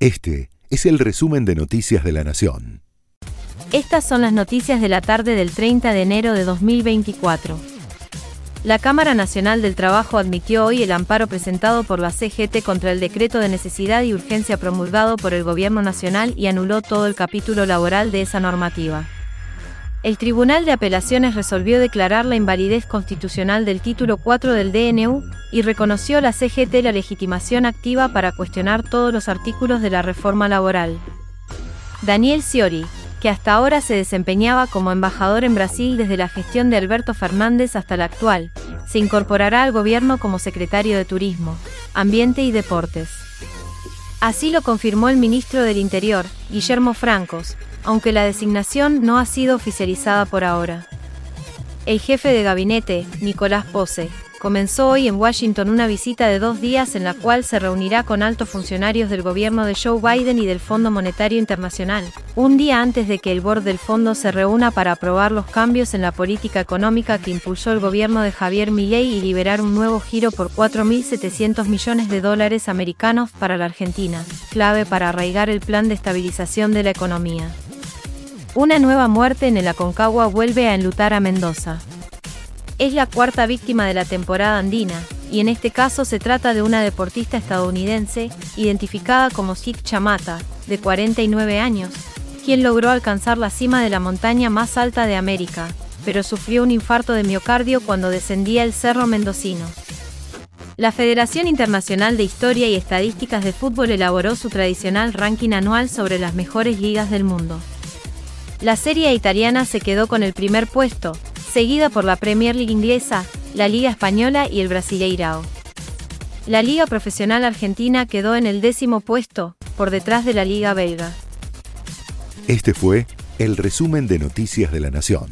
Este es el resumen de Noticias de la Nación. Estas son las noticias de la tarde del 30 de enero de 2024. La Cámara Nacional del Trabajo admitió hoy el amparo presentado por la CGT contra el decreto de necesidad y urgencia promulgado por el Gobierno Nacional y anuló todo el capítulo laboral de esa normativa. El Tribunal de Apelaciones resolvió declarar la invalidez constitucional del título 4 del DNU y reconoció a la CGT la legitimación activa para cuestionar todos los artículos de la reforma laboral. Daniel Sciori, que hasta ahora se desempeñaba como embajador en Brasil desde la gestión de Alberto Fernández hasta la actual, se incorporará al gobierno como secretario de Turismo, Ambiente y Deportes. Así lo confirmó el ministro del Interior, Guillermo Francos, aunque la designación no ha sido oficializada por ahora. El jefe de gabinete, Nicolás Pose, comenzó hoy en Washington una visita de dos días en la cual se reunirá con altos funcionarios del gobierno de Joe Biden y del Fondo Monetario Internacional, un día antes de que el board del fondo se reúna para aprobar los cambios en la política económica que impulsó el gobierno de Javier Milei y liberar un nuevo giro por 4.700 millones de dólares americanos para la Argentina, clave para arraigar el plan de estabilización de la economía. Una nueva muerte en el Aconcagua vuelve a enlutar a Mendoza. Es la cuarta víctima de la temporada andina, y en este caso se trata de una deportista estadounidense, identificada como Sid Chamata, de 49 años, quien logró alcanzar la cima de la montaña más alta de América, pero sufrió un infarto de miocardio cuando descendía el Cerro Mendocino. La Federación Internacional de Historia y Estadísticas de Fútbol elaboró su tradicional ranking anual sobre las mejores ligas del mundo. La serie italiana se quedó con el primer puesto, seguida por la Premier League inglesa, la Liga Española y el Brasileirao. La Liga Profesional Argentina quedó en el décimo puesto, por detrás de la Liga Belga. Este fue el resumen de Noticias de la Nación.